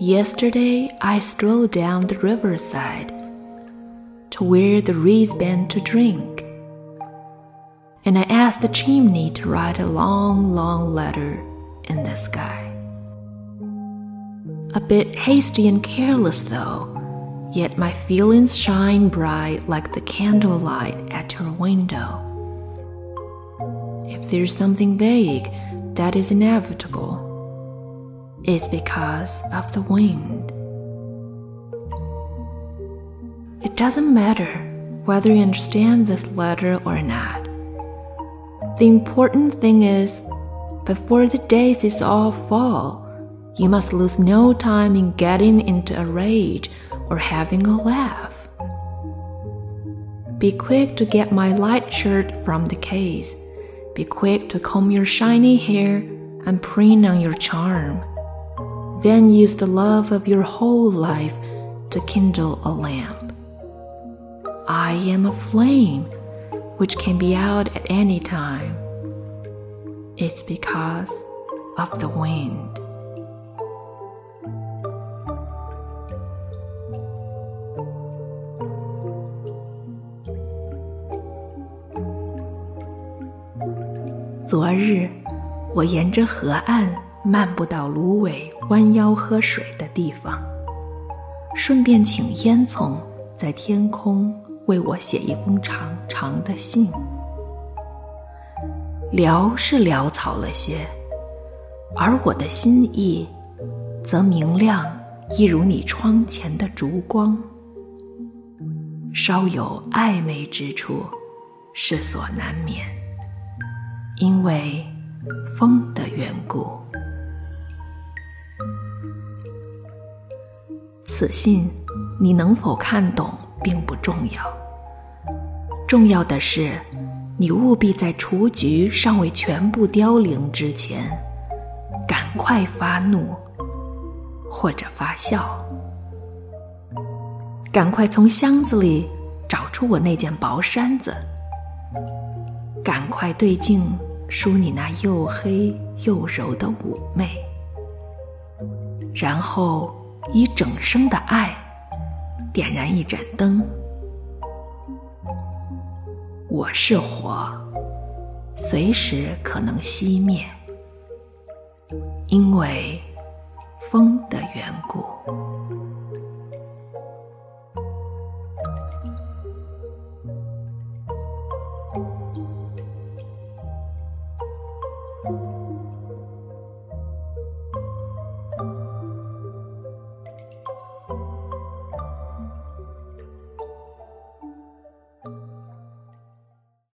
Yesterday I strolled down the riverside to where the reeds bend to drink, and I asked the chimney to write a long, long letter in the sky. A bit hasty and careless, though, yet my feelings shine bright like the candlelight at your window. If there's something vague that is inevitable, it's because of the wind. It doesn't matter whether you understand this letter or not. The important thing is, before the days daisies all fall, you must lose no time in getting into a rage or having a laugh. Be quick to get my light shirt from the case. Be quick to comb your shiny hair and preen on your charm. Then use the love of your whole life to kindle a lamp. I am a flame which can be out at any time. It's because of the wind. 昨日，我沿着河岸漫步到芦苇 弯腰喝水的地方，顺便请烟囱在天空为我写一封长长的信。潦是潦草了些，而我的心意则明亮，一如你窗前的烛光。稍有暧昧之处，是所难免。因为风的缘故，此信你能否看懂并不重要，重要的是你务必在雏菊尚未全部凋零之前，赶快发怒或者发笑，赶快从箱子里找出我那件薄衫子，赶快对镜。梳你那又黑又柔的妩媚，然后以整生的爱点燃一盏灯。我是火，随时可能熄灭，因为风的缘故。